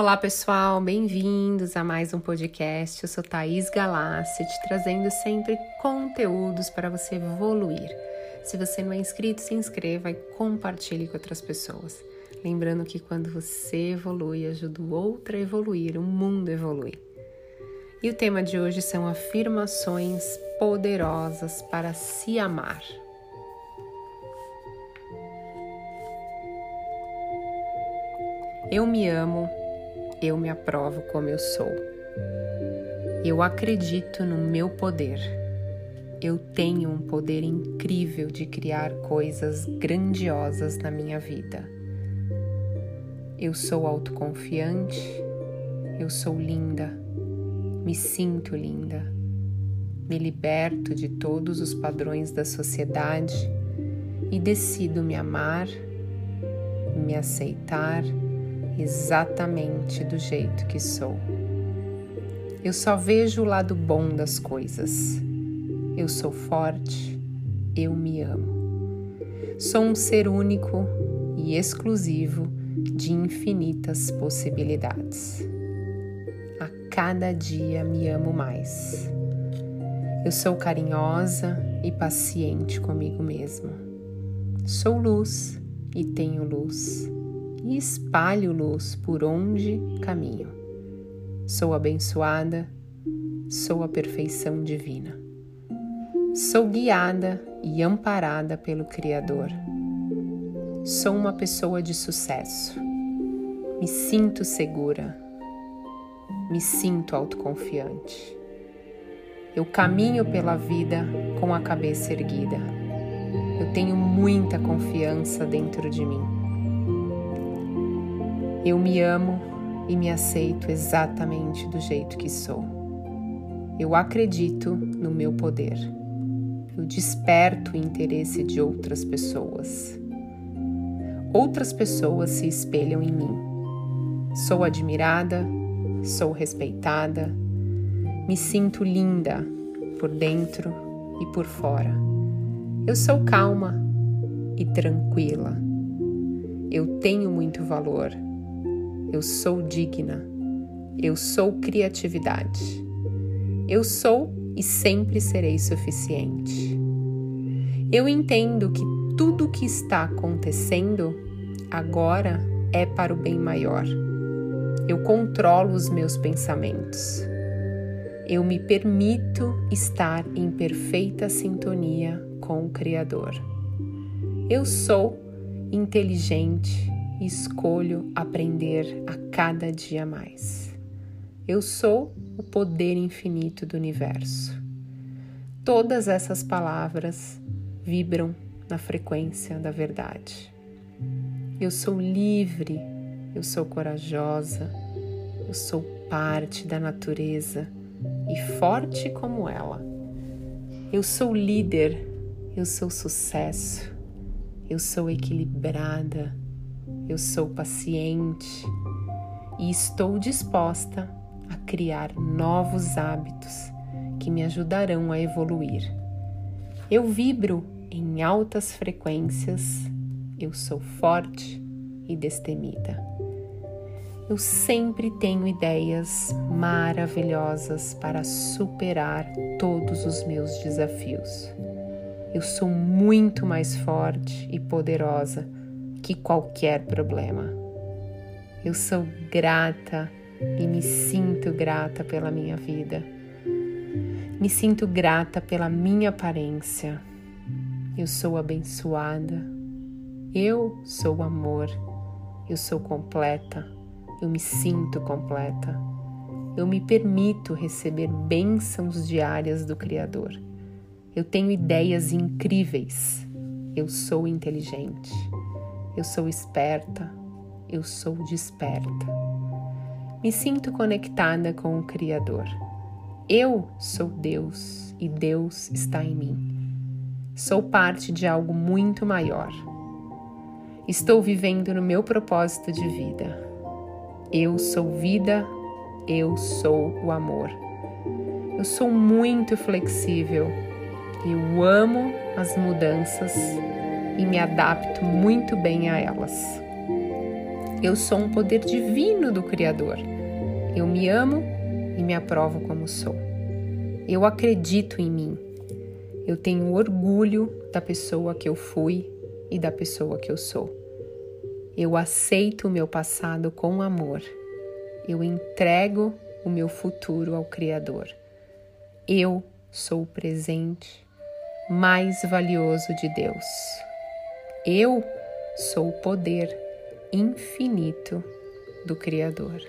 Olá pessoal, bem-vindos a mais um podcast. Eu sou Thaís Galassi, te trazendo sempre conteúdos para você evoluir. Se você não é inscrito, se inscreva e compartilhe com outras pessoas. Lembrando que quando você evolui, ajuda o outro a evoluir, o mundo evolui. E o tema de hoje são afirmações poderosas para se amar. Eu me amo, eu me aprovo como eu sou. Eu acredito no meu poder. Eu tenho um poder incrível de criar coisas grandiosas na minha vida. Eu sou autoconfiante, eu sou linda, me sinto linda, me liberto de todos os padrões da sociedade e decido me amar, me aceitar exatamente do jeito que sou. Eu só vejo o lado bom das coisas. Eu sou forte, eu me amo. Sou um ser único e exclusivo de infinitas possibilidades. A cada dia me amo mais. Eu sou carinhosa e paciente comigo mesma. Sou luz e tenho luz e espalho luz por onde caminho. Sou abençoada, sou a perfeição divina. Sou guiada e amparada pelo Criador. Sou uma pessoa de sucesso. Me sinto segura. Me sinto autoconfiante. Eu caminho pela vida com a cabeça erguida. Eu tenho muita confiança dentro de mim. Eu me amo e me aceito exatamente do jeito que sou. Eu acredito no meu poder. Eu desperto o interesse de outras pessoas. Outras pessoas se espelham em mim. Sou admirada, sou respeitada, me sinto linda por dentro e por fora. Eu sou calma e tranquila. Eu tenho muito valor eu sou digna. Eu sou criatividade. Eu sou e sempre serei suficiente. Eu entendo que tudo o que está acontecendo agora é para o bem maior. Eu controlo os meus pensamentos. Eu me permito estar em perfeita sintonia com o Criador. Eu sou inteligente, e escolho aprender a cada dia mais. Eu sou o poder infinito do universo. Todas essas palavras vibram na frequência da verdade. Eu sou livre, eu sou corajosa, eu sou parte da natureza e forte como ela. Eu sou líder, eu sou sucesso, eu sou equilibrada, eu sou paciente e estou disposta a criar novos hábitos que me ajudarão a evoluir. Eu vibro em altas frequências, eu sou forte e destemida. Eu sempre tenho ideias maravilhosas para superar todos os meus desafios. Eu sou muito mais forte e poderosa que qualquer problema. Eu sou grata e me sinto grata pela minha vida. Me sinto grata pela minha aparência. Eu sou abençoada. Eu sou amor. Eu sou completa. Eu me sinto completa. Eu me permito receber bênçãos diárias do Criador. Eu tenho ideias incríveis. Eu sou inteligente. Eu sou esperta, eu sou desperta. Me sinto conectada com o Criador. Eu sou Deus e Deus está em mim. Sou parte de algo muito maior. Estou vivendo no meu propósito de vida. Eu sou vida, eu sou o amor. Eu sou muito flexível. Eu amo as mudanças e me adapto muito bem a elas. Eu sou um poder divino do Criador. Eu me amo e me aprovo como sou. Eu acredito em mim. Eu tenho orgulho da pessoa que eu fui e da pessoa que eu sou. Eu aceito o meu passado com amor. Eu entrego o meu futuro ao Criador. Eu sou o presente mais valioso de Deus. Eu sou o poder infinito do Criador.